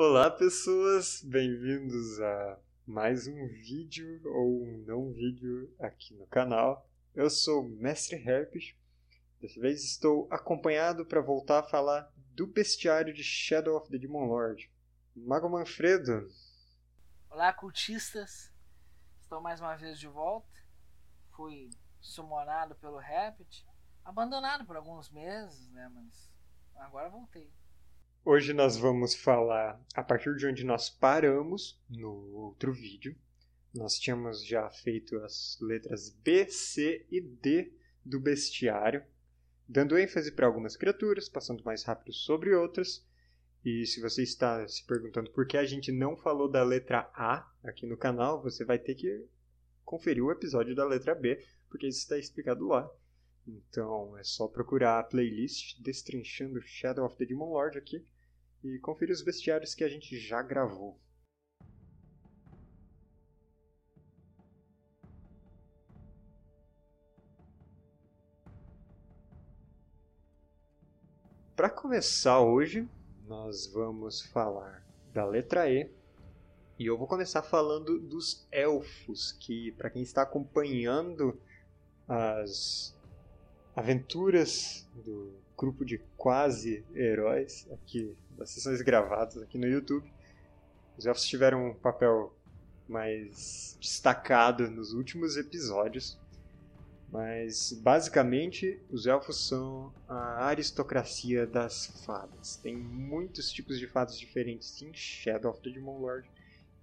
Olá, pessoas! Bem-vindos a mais um vídeo ou um não vídeo aqui no canal. Eu sou o Mestre Herpes. Dessa vez estou acompanhado para voltar a falar do bestiário de Shadow of the Demon Lord. Mago Manfredo. Olá, cultistas! Estou mais uma vez de volta. Fui summonado pelo Rapid, abandonado por alguns meses, né? Mas agora voltei. Hoje nós vamos falar a partir de onde nós paramos no outro vídeo. Nós tínhamos já feito as letras B, C e D do bestiário, dando ênfase para algumas criaturas, passando mais rápido sobre outras. E se você está se perguntando por que a gente não falou da letra A aqui no canal, você vai ter que conferir o episódio da letra B, porque isso está explicado lá. Então é só procurar a playlist Destrinchando Shadow of the Demon Lord aqui e conferir os bestiários que a gente já gravou. Para começar hoje, nós vamos falar da letra E. E eu vou começar falando dos elfos, que para quem está acompanhando as aventuras do grupo de quase heróis aqui das sessões gravadas aqui no YouTube. Os elfos tiveram um papel mais destacado nos últimos episódios, mas basicamente os elfos são a aristocracia das fadas. Tem muitos tipos de fadas diferentes em Shadow of the Demon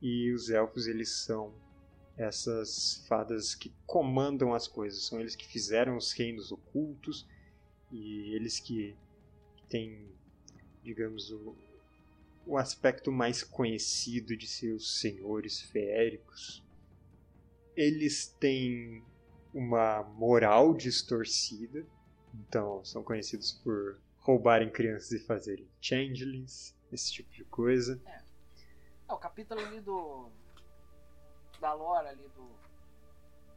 e os elfos eles são essas fadas que comandam as coisas, são eles que fizeram os reinos ocultos e eles que têm digamos, o, o aspecto mais conhecido de seus senhores feéricos. Eles têm uma moral distorcida, então são conhecidos por roubarem crianças e fazerem changelings, esse tipo de coisa. É. é o capítulo ali do. da lore ali do.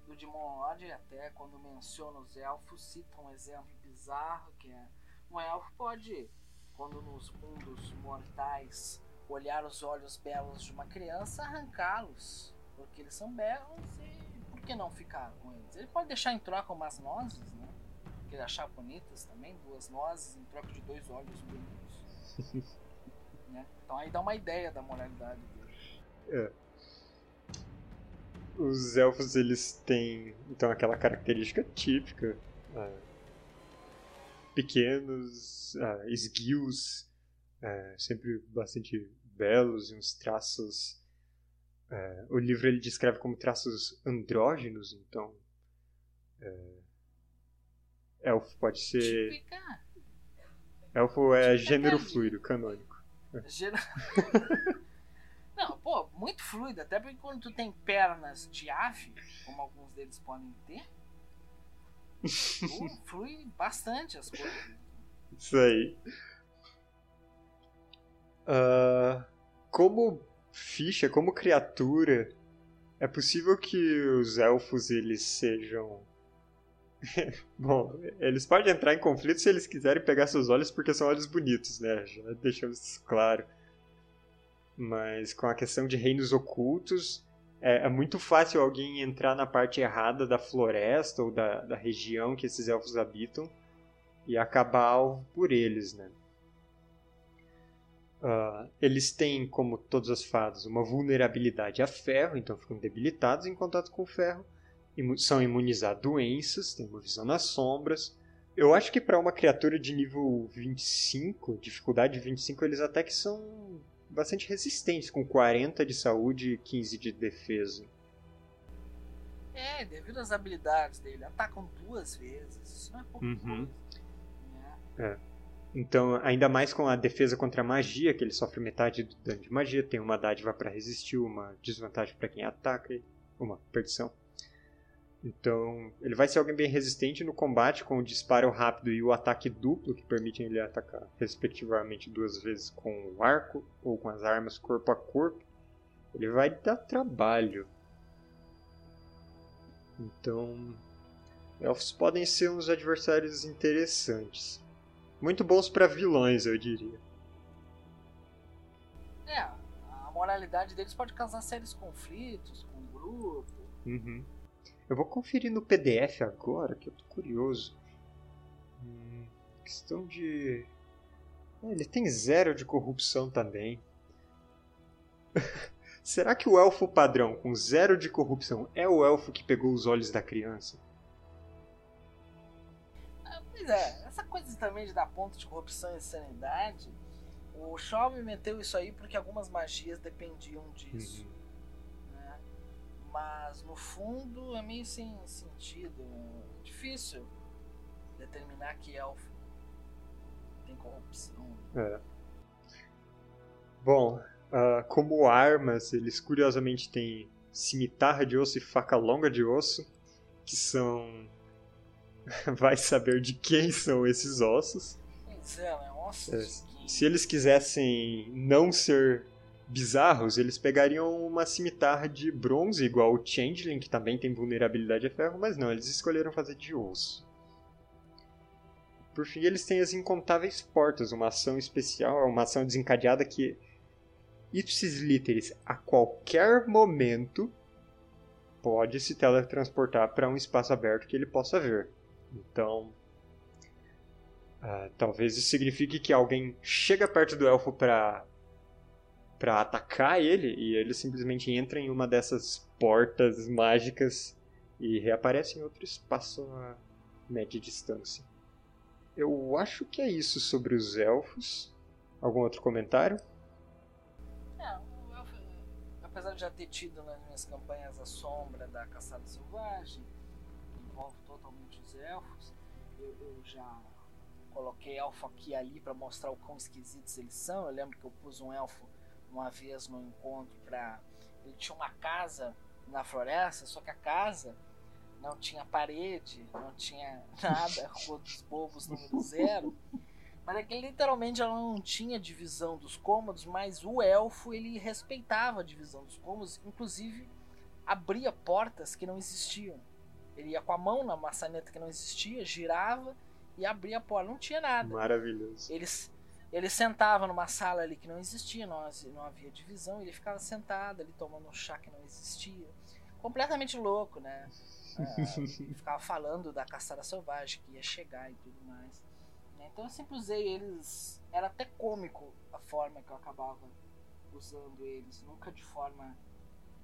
Do Demon Lord, até quando menciona os elfos, cita um exemplo bizarro que é. Um elfo pode quando nos mundos mortais olhar os olhos belos de uma criança, arrancá-los, porque eles são belos e por que não ficar com eles? Ele pode deixar em troca umas nozes, né? Que ele achar bonitas também, duas nozes em troca de dois olhos bonitos. né? Então aí dá uma ideia da moralidade dele. É. Os elfos eles têm então aquela característica típica. É pequenos, uh, esguios, uh, sempre bastante belos e uns traços. O livro ele descreve como traços andrógenos, então. Elfo pode ser. Típica. Elfo é gênero fluido, canônico. Gênero... Não, pô, muito fluido, até porque quando tu tem pernas de ave, como alguns deles podem ter, flui, flui bastante as coisas. Isso aí. Uh, como ficha, como criatura, é possível que os elfos eles sejam. Bom, eles podem entrar em conflito se eles quiserem pegar seus olhos porque são olhos bonitos, né? Já deixamos isso claro. Mas com a questão de reinos ocultos, é, é, muito fácil alguém entrar na parte errada da floresta ou da, da região que esses elfos habitam e acabar por eles, né? Uh, eles têm, como todas as fadas, uma vulnerabilidade a ferro, então ficam debilitados em contato com o ferro, são imunizados a doenças, têm uma visão nas sombras. Eu acho que para uma criatura de nível 25, dificuldade 25, eles até que são bastante resistentes, com 40 de saúde e 15 de defesa. É, devido às habilidades dele, atacam duas vezes, isso não é pouco uhum. É. é. Então, ainda mais com a defesa contra a magia, que ele sofre metade do dano de magia, tem uma dádiva para resistir, uma desvantagem para quem ataca, uma perdição. Então, ele vai ser alguém bem resistente no combate com o disparo rápido e o ataque duplo, que permitem ele atacar, respectivamente, duas vezes com o arco ou com as armas corpo a corpo. Ele vai dar trabalho. Então, elfos podem ser uns adversários interessantes. Muito bons para vilões, eu diria. É, a moralidade deles pode causar sérios conflitos com o grupo. Uhum. Eu vou conferir no PDF agora, que eu tô curioso. Hum, questão de. É, ele tem zero de corrupção também. Será que o elfo padrão com zero de corrupção é o elfo que pegou os olhos da criança? Ah, pois é, essa coisa também de dar ponto de corrupção e sanidade, o Shaw meteu isso aí porque algumas magias dependiam disso. Uhum. Mas no fundo é meio sem sentido. É difícil determinar que elfo tem corrupção. É. Bom, uh, como armas, eles curiosamente têm cimitarra de osso e faca longa de osso, que são. Vai saber de quem são esses ossos. Pois é, né? Ossos É? Se eles quisessem não ser bizarros, eles pegariam uma cimitarra de bronze, igual o Changeling, que também tem vulnerabilidade a ferro, mas não, eles escolheram fazer de osso. Por fim, eles têm as incontáveis portas, uma ação especial, uma ação desencadeada que, ipsis literis, a qualquer momento, pode se teletransportar para um espaço aberto que ele possa ver. Então, ah, talvez isso signifique que alguém chega perto do elfo para para atacar ele e ele simplesmente entra em uma dessas portas mágicas e reaparece em outro espaço a média distância. Eu acho que é isso sobre os elfos. Algum outro comentário? Apesar de já ter tido nas minhas campanhas a sombra da caçada selvagem, que envolve totalmente os elfos, eu, eu já coloquei elfo aqui e ali para mostrar o quão esquisitos eles são. Eu lembro que eu pus um elfo uma vez no encontro para ele tinha uma casa na floresta, só que a casa não tinha parede, não tinha nada, rua dos bobos número zero. Mas é que literalmente ela não tinha divisão dos cômodos, mas o elfo ele respeitava a divisão dos cômodos, inclusive abria portas que não existiam. Ele ia com a mão na maçaneta que não existia, girava e abria a porta, não tinha nada. Maravilhoso. Eles ele sentava numa sala ali que não existia, não, não havia divisão, ele ficava sentado ali tomando um chá que não existia. Completamente louco, né? Ah, ficava falando da caçada selvagem que ia chegar e tudo mais. Né? Então eu sempre usei eles. Era até cômico a forma que eu acabava usando eles, nunca de forma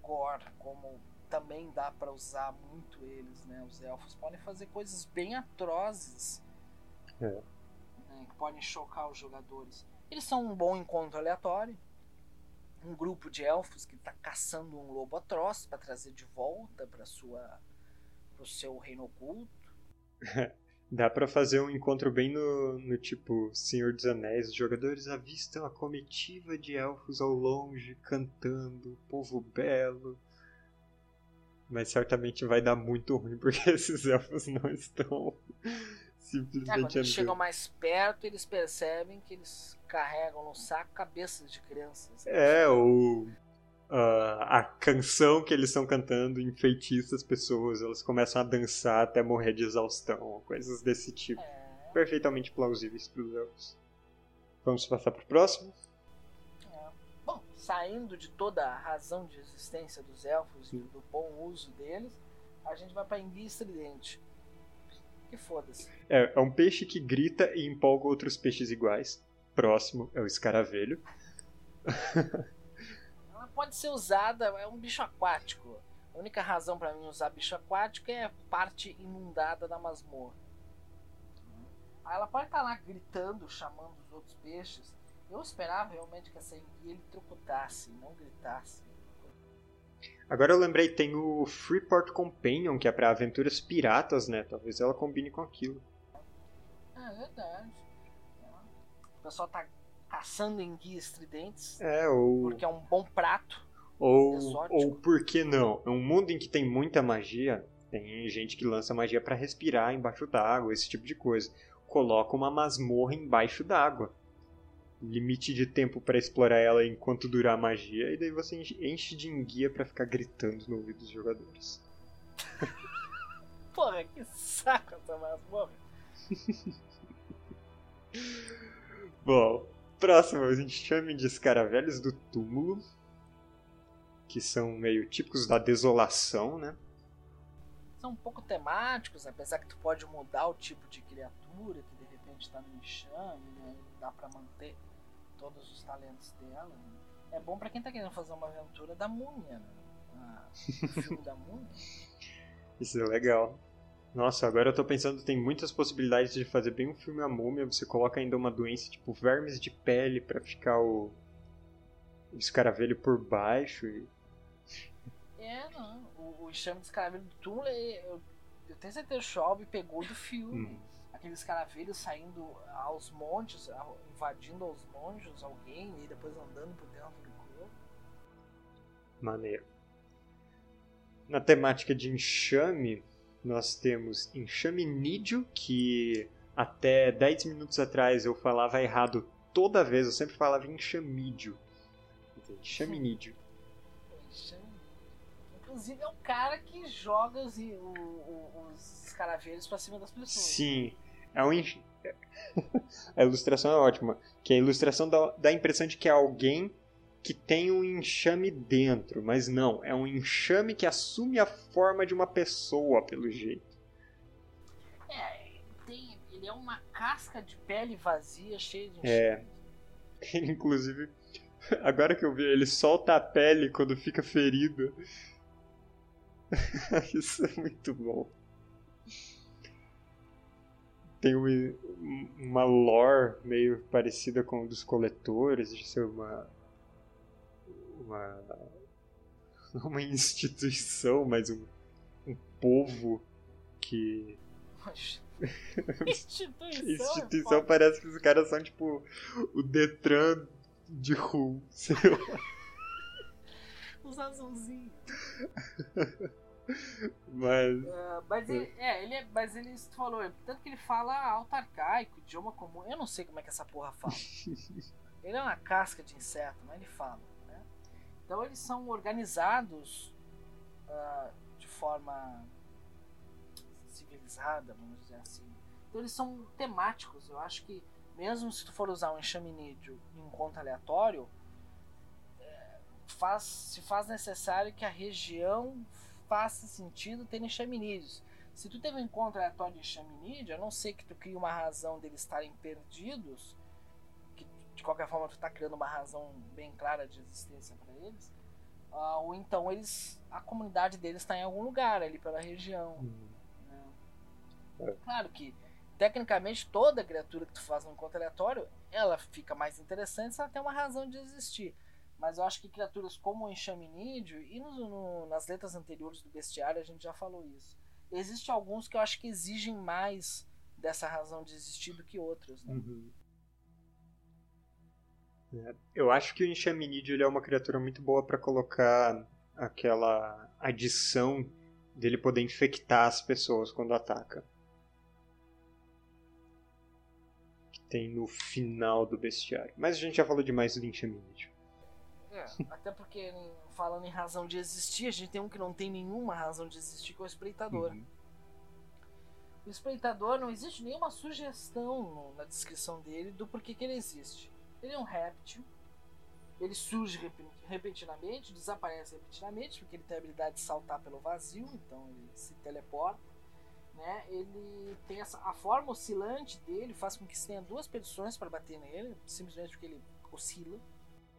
gore, como também dá para usar muito eles, né? Os elfos podem fazer coisas bem atrozes É. podem chocar os jogadores. Eles são um bom encontro aleatório. Um grupo de elfos que está caçando um lobo atroz para trazer de volta para sua pro seu reino oculto. Dá pra fazer um encontro bem no, no tipo Senhor dos Anéis. Os jogadores avistam a comitiva de elfos ao longe, cantando, povo belo. Mas certamente vai dar muito ruim, porque esses elfos não estão Ah, quando simplesmente eles chegam andando. mais perto, eles percebem que eles carregam no saco cabeças de crianças. É, ou ah, a canção que eles estão cantando enfeitiça as pessoas, elas começam a dançar até morrer de exaustão, coisas desse tipo. É, Perfeitamente plausíveis para os elfos. Vamos passar pro próximo? é. Bom, saindo de toda a razão de existência dos elfos e do bom uso deles, a gente vai para enguia estridente. Que foda-se. É, é um peixe que grita e empolga outros peixes iguais. Próximo é o escaravelho. Ela pode ser usada, é um bicho aquático. A única razão pra mim usar bicho aquático é a parte inundada da masmorra. Aí ela pode estar lá gritando, chamando os outros peixes. Eu esperava realmente que essa enguia ele trocutasse, não gritasse. Agora eu lembrei, tem o Freeport Companion, que é para aventuras piratas, né? Talvez ela combine com aquilo. Ah, é verdade. O pessoal tá caçando enguias estridentes, É, ou. porque é um bom prato. Ou, exótico. ou por que não? É um mundo em que tem muita magia. Tem gente que lança magia para respirar embaixo d'água, esse tipo de coisa. Coloca uma masmorra embaixo d'água. Limite de tempo para explorar ela enquanto durar a magia, e daí você enche- de enguia para ficar gritando no ouvido dos jogadores. Porra, que saco essa masmorra. Bom, Próximo, a gente chama de escaravelhos do túmulo, que são meio típicos da desolação, né? São um pouco temáticos, apesar que tu pode mudar o tipo de criatura que de repente está no enxame, né? Dá para manter todos os talentos dela. Né? É bom para quem tá querendo fazer uma aventura da múmia, né? Ah, o filme da múmia. Isso é legal. Nossa, agora eu tô pensando tem muitas possibilidades de fazer bem um filme a múmia. Você coloca ainda uma doença tipo vermes de pele para ficar o, o escaravelho por baixo. E... É, não. O, o enxame de escaravelho do túmulo, eu, eu tenho certeza que o Schwab pegou do filme. Hum. Aqueles escaravelhos saindo aos montes, invadindo aos montes alguém e depois andando por dentro do corpo. Maneiro. Na temática de enxame, nós temos enxaminídeo, que até 10 minutos atrás eu falava errado toda vez, eu sempre falava enxamídio. Enxaminídeo. Inclusive é o cara que joga os, os escaravelhos pra cima das pessoas. Sim. É um enx... a ilustração é ótima. Que a ilustração dá, dá a impressão de que é alguém que tem um enxame dentro, mas não, é um enxame que assume a forma de uma pessoa, pelo jeito. É, ele, tem, ele é uma casca de pele vazia, cheia de é. enxame. É. Inclusive, agora que eu vi, ele solta a pele quando fica ferido. Isso é muito bom. Tem uma lore meio parecida com dos coletores, de ser uma uma uma instituição, mas um, um povo que instituição, instituição é parece que os caras são tipo o Detran de Ru, sei lá. Os azulzinhos. Mas. Uh, mas ele, é, ele é, mas ele falou, tanto que ele fala alto arcaico, idioma comum. Eu não sei como é que essa porra fala. ele é uma casca de inseto, mas ele fala. Então eles são organizados uh, de forma civilizada, vamos dizer assim. Então eles são temáticos. Eu acho que mesmo se tu for usar um enxaminídeo em um conto aleatório, é, faz, se faz necessário que a região faça sentido ter enxaminídeos. Se tu teve um encontro aleatório de enxaminídeo, a não ser que tu crie uma razão deles estarem perdidos, de qualquer forma tu está criando uma razão bem clara de existência para eles, uh, ou então eles a comunidade deles está em algum lugar ali pela região. Uhum. Né? É. Claro que tecnicamente toda criatura que tu faz no encontro aleatório ela fica mais interessante se ela tem uma razão de existir. Mas eu acho que criaturas como o enxaminídeo e no, no, nas letras anteriores do bestiário a gente já falou isso. Existem alguns que eu acho que exigem mais dessa razão de existir do que outros. Né? Uhum. É, eu acho que o Enxaminídeo é uma criatura muito boa para colocar aquela adição dele poder infectar as pessoas quando ataca. Que tem no final do bestiário. Mas a gente já falou demais do Enxaminídeo. É, até porque falando em razão de existir, a gente tem um que não tem nenhuma razão de existir, que é o espreitador. Uhum. O espreitador não existe nenhuma sugestão na descrição dele do porquê que ele existe. Ele é um réptil. Ele surge repentinamente, desaparece repentinamente, porque ele tem a habilidade de saltar pelo vazio, então ele se teleporta. Né? Ele tem essa, a forma oscilante dele faz com que você tenha duas petições para bater nele, simplesmente porque ele oscila.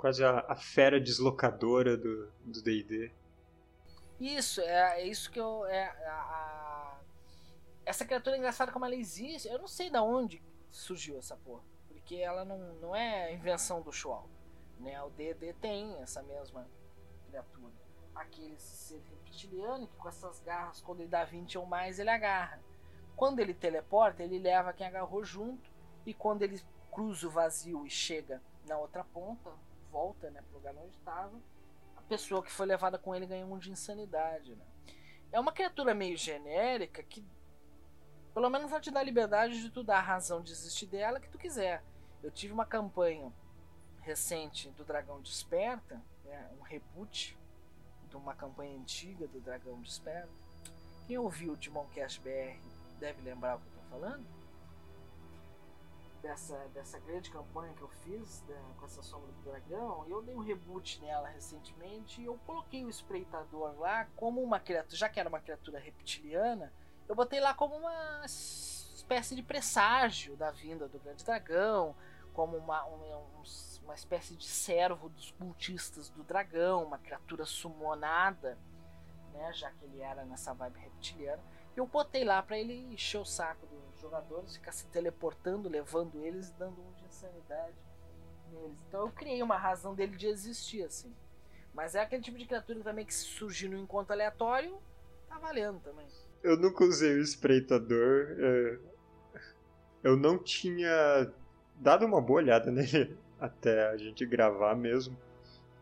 Quase a, a fera deslocadora do D&D. Isso, é, é, isso que eu... É, a, a, essa criatura é engraçada como ela existe. Eu não sei de onde surgiu essa porra porque ela não, não é invenção do Schwalbe. Né? O DD tem essa mesma criatura. Aquele ser reptiliano que com essas garras, quando ele dá 20 ou mais, ele agarra. Quando ele teleporta, ele leva quem agarrou junto. E quando ele cruza o vazio e chega na outra ponta, volta né, para o lugar onde estava, a pessoa que foi levada com ele ganha um de insanidade. Né? É uma criatura meio genérica que pelo menos ela te dá liberdade de tu dar a razão de existir dela que tu quiser. Eu tive uma campanha recente do Dragão Desperta, né, um reboot de uma campanha antiga do Dragão Desperta. Quem ouviu o Demoncast BR deve lembrar o que eu estou falando. Dessa, dessa grande campanha que eu fiz com essa sombra do dragão, eu dei um reboot nela recentemente e eu coloquei o espreitador lá como uma criatura, já que era uma criatura reptiliana, eu botei lá como uma espécie de presságio da vinda do grande dragão, como uma, um, uma espécie de servo dos cultistas do dragão, uma criatura sumonada, né, já que ele era nessa vibe reptiliana. Eu botei lá para ele encher o saco dos jogadores, ficar se teleportando, levando eles dando um de insanidade neles. Então eu criei uma razão dele de existir, assim. Mas é aquele tipo de criatura também que se surgir no encontro aleatório, tá valendo também. Eu nunca usei o espreitador. É, eu não tinha dado uma boa olhada nele até a gente gravar mesmo.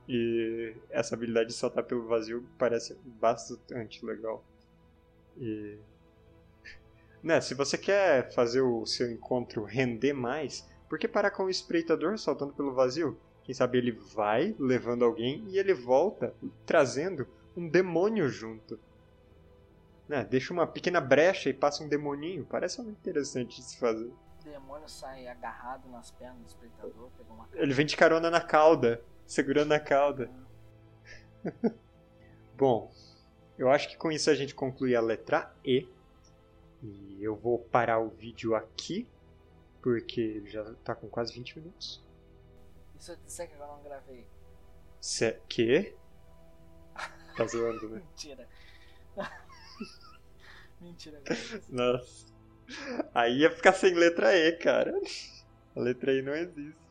E essa habilidade de saltar pelo vazio parece bastante legal. E. Né, se você quer fazer o seu encontro render mais, por que parar com o espreitador saltando pelo vazio? Quem sabe ele vai levando alguém e ele volta trazendo um demônio junto. Né, deixa uma pequena brecha e passa um demoninho. Parece muito interessante de se fazer. O demônio sai agarrado nas pernas do espreitador, pegou uma Ele vem de carona na cauda, segurando a cauda. Bom, eu acho que com isso a gente conclui a letra E. E eu vou parar o vídeo aqui, porque ele já tá com quase 20 minutos. E se eu disser que eu não gravei? Se... Que? Tá zoando, né? Mentira. Mentira, Nossa. Aí ia ficar sem letra E, cara. A letra E não existe.